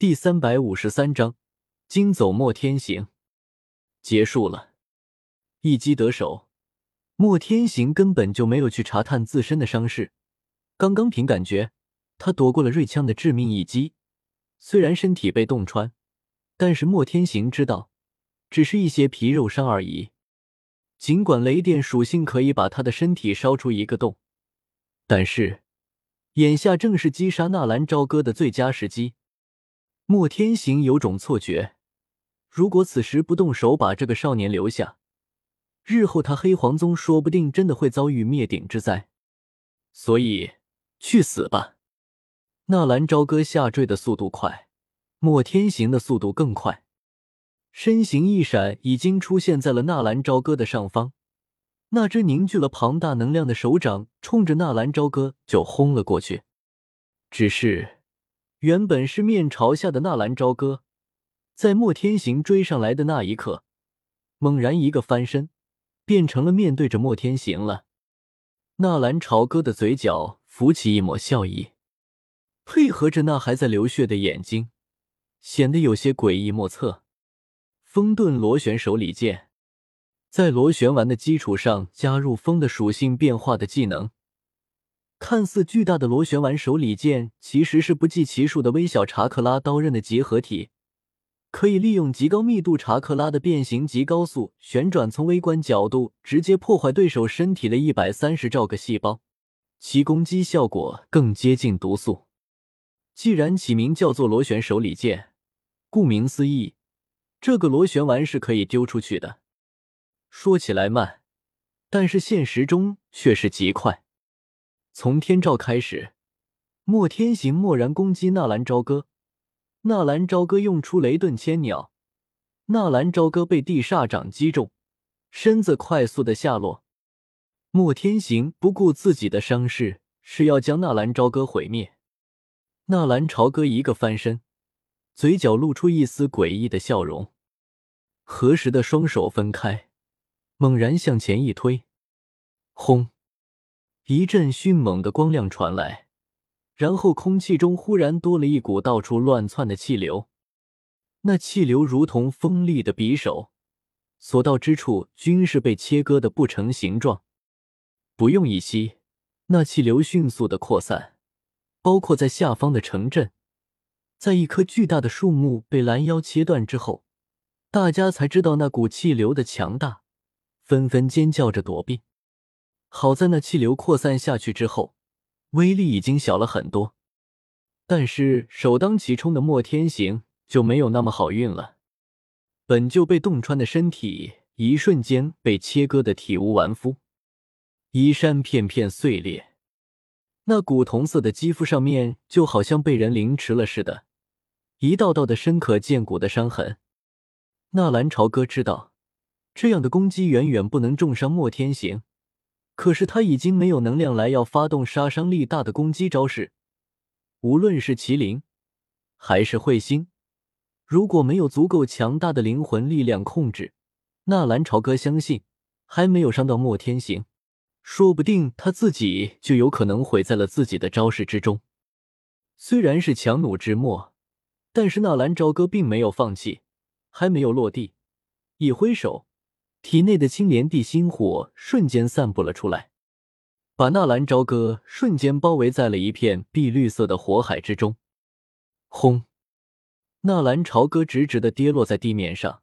第三百五十三章，惊走莫天行，结束了，一击得手。莫天行根本就没有去查探自身的伤势，刚刚凭感觉，他躲过了瑞枪的致命一击。虽然身体被洞穿，但是莫天行知道，只是一些皮肉伤而已。尽管雷电属性可以把他的身体烧出一个洞，但是眼下正是击杀纳兰朝歌的最佳时机。莫天行有种错觉，如果此时不动手把这个少年留下，日后他黑皇宗说不定真的会遭遇灭顶之灾。所以，去死吧！纳兰朝歌下坠的速度快，莫天行的速度更快，身形一闪，已经出现在了纳兰朝歌的上方。那只凝聚了庞大能量的手掌冲着纳兰朝歌就轰了过去，只是。原本是面朝下的纳兰朝歌，在莫天行追上来的那一刻，猛然一个翻身，变成了面对着莫天行了。纳兰朝歌的嘴角浮起一抹笑意，配合着那还在流血的眼睛，显得有些诡异莫测。风遁螺旋手里剑，在螺旋丸的基础上加入风的属性变化的技能。看似巨大的螺旋丸手里剑，其实是不计其数的微小查克拉刀刃的结合体，可以利用极高密度查克拉的变形及高速旋转，从微观角度直接破坏对手身体的一百三十兆个细胞，其攻击效果更接近毒素。既然起名叫做螺旋手里剑，顾名思义，这个螺旋丸是可以丢出去的。说起来慢，但是现实中却是极快。从天照开始，莫天行蓦然攻击纳兰朝歌，纳兰朝歌用出雷遁千鸟，纳兰朝歌被地煞掌击中，身子快速的下落。莫天行不顾自己的伤势，是要将纳兰朝歌毁灭。纳兰朝歌一个翻身，嘴角露出一丝诡异的笑容，合十的双手分开，猛然向前一推，轰！一阵迅猛的光亮传来，然后空气中忽然多了一股到处乱窜的气流。那气流如同锋利的匕首，所到之处均是被切割的不成形状。不用一息，那气流迅速的扩散，包括在下方的城镇。在一棵巨大的树木被拦腰切断之后，大家才知道那股气流的强大，纷纷尖叫着躲避。好在那气流扩散下去之后，威力已经小了很多，但是首当其冲的莫天行就没有那么好运了。本就被洞穿的身体，一瞬间被切割的体无完肤，衣衫片片碎裂，那古铜色的肌肤上面就好像被人凌迟了似的，一道道的深可见骨的伤痕。纳兰朝歌知道，这样的攻击远远不能重伤莫天行。可是他已经没有能量来要发动杀伤力大的攻击招式，无论是麒麟还是彗星，如果没有足够强大的灵魂力量控制，纳兰朝歌相信还没有伤到莫天行，说不定他自己就有可能毁在了自己的招式之中。虽然是强弩之末，但是纳兰朝歌并没有放弃，还没有落地，一挥手。体内的青莲地心火瞬间散布了出来，把纳兰朝歌瞬间包围在了一片碧绿色的火海之中。轰！纳兰朝歌直直的跌落在地面上，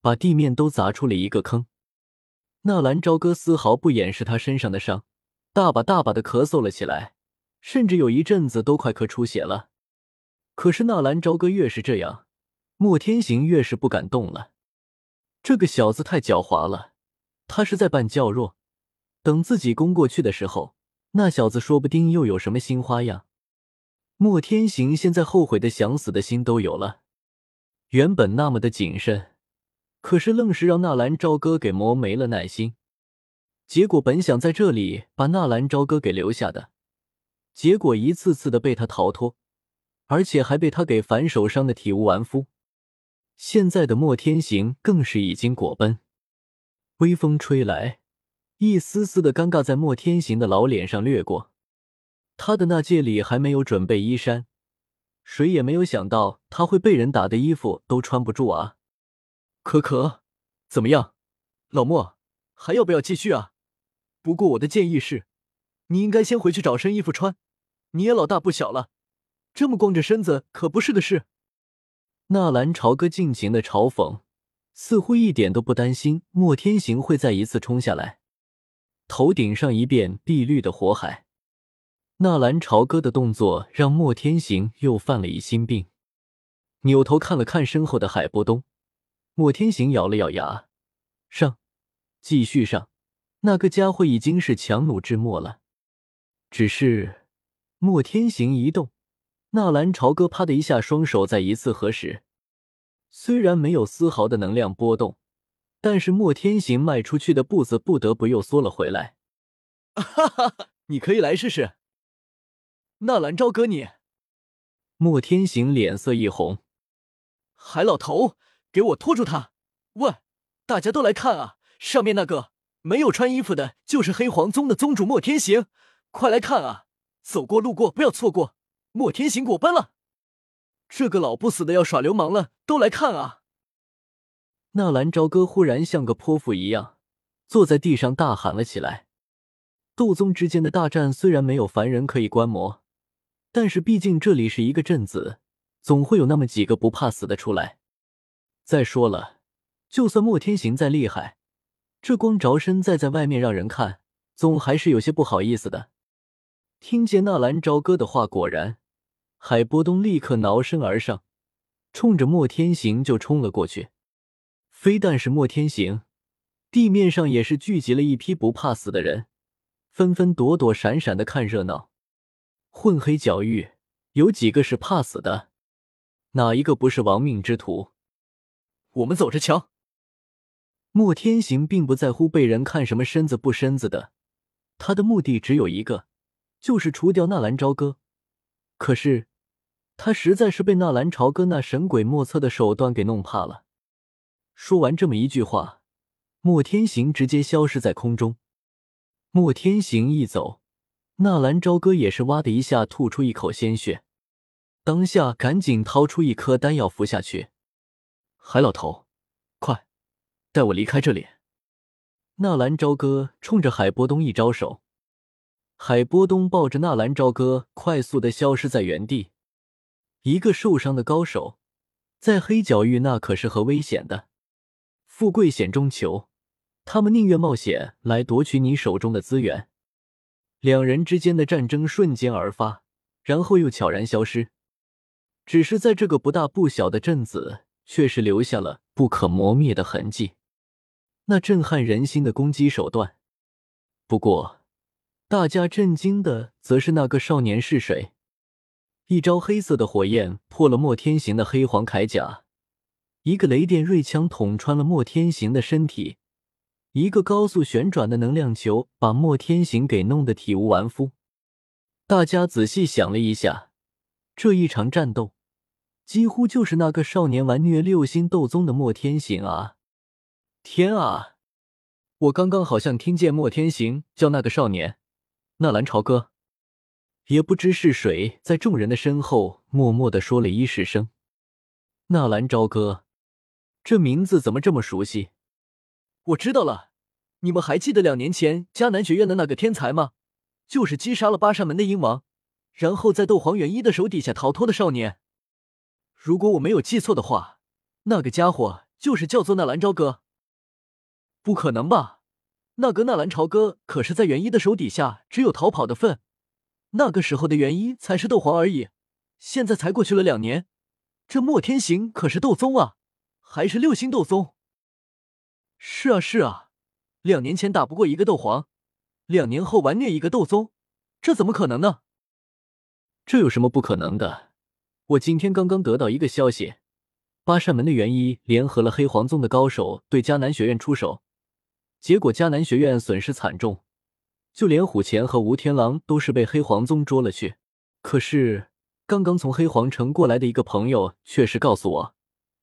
把地面都砸出了一个坑。纳兰朝歌丝毫不掩饰他身上的伤，大把大把的咳嗽了起来，甚至有一阵子都快咳出血了。可是纳兰朝歌越是这样，莫天行越是不敢动了。这个小子太狡猾了，他是在扮较弱，等自己攻过去的时候，那小子说不定又有什么新花样。莫天行现在后悔的想死的心都有了，原本那么的谨慎，可是愣是让纳兰朝歌给磨没了耐心。结果本想在这里把纳兰朝歌给留下的，结果一次次的被他逃脱，而且还被他给反手伤的体无完肤。现在的莫天行更是已经果奔，微风吹来，一丝丝的尴尬在莫天行的老脸上掠过。他的那戒里还没有准备衣衫，谁也没有想到他会被人打的衣服都穿不住啊！可可，怎么样，老莫，还要不要继续啊？不过我的建议是，你应该先回去找身衣服穿。你也老大不小了，这么光着身子可不是个事。纳兰朝歌尽情的嘲讽，似乎一点都不担心莫天行会再一次冲下来，头顶上一片碧绿的火海。纳兰朝歌的动作让莫天行又犯了疑心病，扭头看了看身后的海波东，莫天行咬了咬牙，上，继续上。那个家伙已经是强弩之末了，只是莫天行一动，纳兰朝歌啪的一下，双手再一次合十。虽然没有丝毫的能量波动，但是莫天行迈出去的步子不得不又缩了回来。哈哈哈，你可以来试试。纳兰朝歌，你！莫天行脸色一红，海老头，给我拖住他！喂，大家都来看啊，上面那个没有穿衣服的，就是黑黄宗的宗主莫天行，快来看啊！走过路过不要错过，莫天行过关了！这个老不死的要耍流氓了，都来看啊！纳兰朝歌忽然像个泼妇一样，坐在地上大喊了起来。斗宗之间的大战虽然没有凡人可以观摩。但是毕竟这里是一个镇子，总会有那么几个不怕死的出来。再说了，就算莫天行再厉害，这光着身再在外面让人看，总还是有些不好意思的。听见纳兰朝歌的话，果然，海波东立刻挠身而上，冲着莫天行就冲了过去。非但是莫天行，地面上也是聚集了一批不怕死的人，纷纷躲躲闪闪的看热闹。混黑角域有几个是怕死的？哪一个不是亡命之徒？我们走着瞧。莫天行并不在乎被人看什么身子不身子的，他的目的只有一个，就是除掉纳兰朝歌。可是他实在是被纳兰朝歌那神鬼莫测的手段给弄怕了。说完这么一句话，莫天行直接消失在空中。莫天行一走。纳兰朝歌也是哇的一下吐出一口鲜血，当下赶紧掏出一颗丹药服下去。海老头，快带我离开这里！纳兰朝歌冲着海波东一招手，海波东抱着纳兰朝歌快速的消失在原地。一个受伤的高手，在黑角域那可是很危险的，富贵险中求，他们宁愿冒险来夺取你手中的资源。两人之间的战争瞬间而发，然后又悄然消失。只是在这个不大不小的镇子，却是留下了不可磨灭的痕迹。那震撼人心的攻击手段。不过，大家震惊的则是那个少年是谁？一招黑色的火焰破了莫天行的黑黄铠甲，一个雷电锐枪捅穿了莫天行的身体。一个高速旋转的能量球把莫天行给弄得体无完肤。大家仔细想了一下，这一场战斗几乎就是那个少年玩虐六星斗宗的莫天行啊！天啊！我刚刚好像听见莫天行叫那个少年纳兰朝歌，也不知是谁在众人的身后默默的说了一世声。纳兰朝歌，这名字怎么这么熟悉？我知道了，你们还记得两年前迦南学院的那个天才吗？就是击杀了八扇门的鹰王，然后在斗皇元一的手底下逃脱的少年。如果我没有记错的话，那个家伙就是叫做纳兰朝歌。不可能吧？那个纳兰朝歌可是在元一的手底下只有逃跑的份，那个时候的元一才是斗皇而已，现在才过去了两年，这莫天行可是斗宗啊，还是六星斗宗。是啊是啊，两年前打不过一个斗皇，两年后完虐一个斗宗，这怎么可能呢？这有什么不可能的？我今天刚刚得到一个消息，八扇门的元一联合了黑皇宗的高手对迦南学院出手，结果迦南学院损失惨重，就连虎钳和吴天狼都是被黑皇宗捉了去。可是刚刚从黑皇城过来的一个朋友却是告诉我，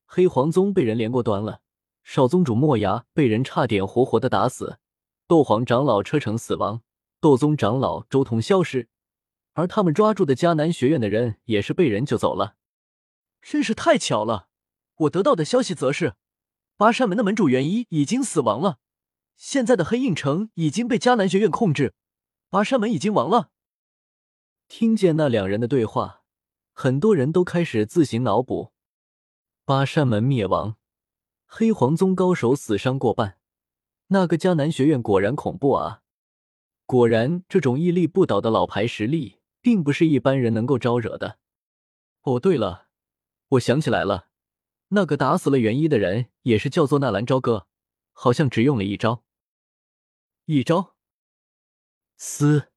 黑皇宗被人连过端了。少宗主莫牙被人差点活活的打死，斗皇长老车城死亡，斗宗长老周彤消失，而他们抓住的迦南学院的人也是被人救走了。真是太巧了！我得到的消息则是，八扇门的门主元一已经死亡了，现在的黑印城已经被迦南学院控制，八扇门已经亡了。听见那两人的对话，很多人都开始自行脑补：八扇门灭亡，黑黄宗高手死伤过半，那个迦南学院果然恐怖啊！果然，这种屹立不倒的老牌实力，并不是一般人能够招惹的。哦，对了，我想起来了，那个打死了元一的人也是叫做纳兰朝歌，好像只用了一招。一招？嘶！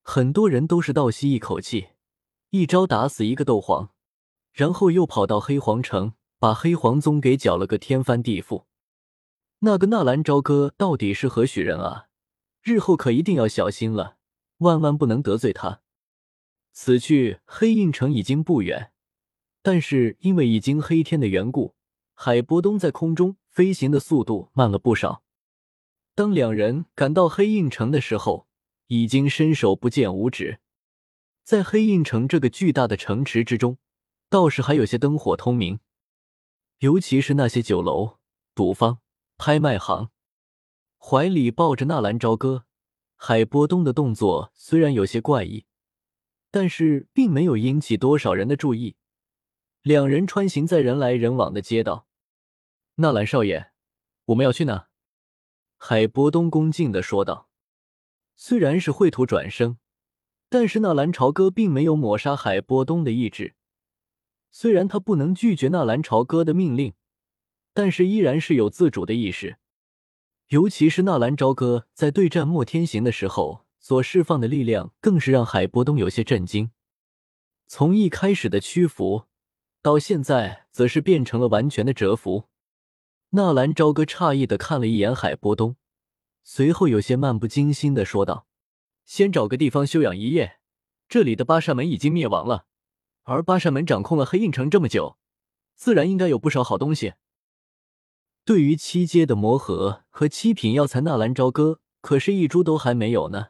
很多人都是倒吸一口气，一招打死一个斗皇，然后又跑到黑皇城，把黑皇宗给搅了个天翻地覆。那个纳兰朝歌到底是何许人啊？日后可一定要小心了，万万不能得罪他。此去黑印城已经不远，但是因为已经黑天的缘故，海波东在空中飞行的速度慢了不少。当两人赶到黑印城的时候，已经伸手不见五指。在黑印城这个巨大的城池之中，倒是还有些灯火通明，尤其是那些酒楼、赌坊、拍卖行。怀里抱着纳兰朝歌，海波东的动作虽然有些怪异，但是并没有引起多少人的注意。两人穿行在人来人往的街道。纳兰少爷，我们要去哪？海波东恭敬的说道。虽然是秽土转生，但是纳兰朝歌并没有抹杀海波东的意志。虽然他不能拒绝纳兰朝歌的命令，但是依然是有自主的意识。尤其是纳兰朝歌在对战莫天行的时候所释放的力量，更是让海波东有些震惊。从一开始的屈服，到现在则是变成了完全的折服。纳兰朝歌诧异的看了一眼海波东，随后有些漫不经心的说道：“先找个地方休养一夜。这里的八扇门已经灭亡了，而八扇门掌控了黑印城这么久，自然应该有不少好东西。”对于七阶的魔核和七品药材，纳兰朝歌可是一株都还没有呢。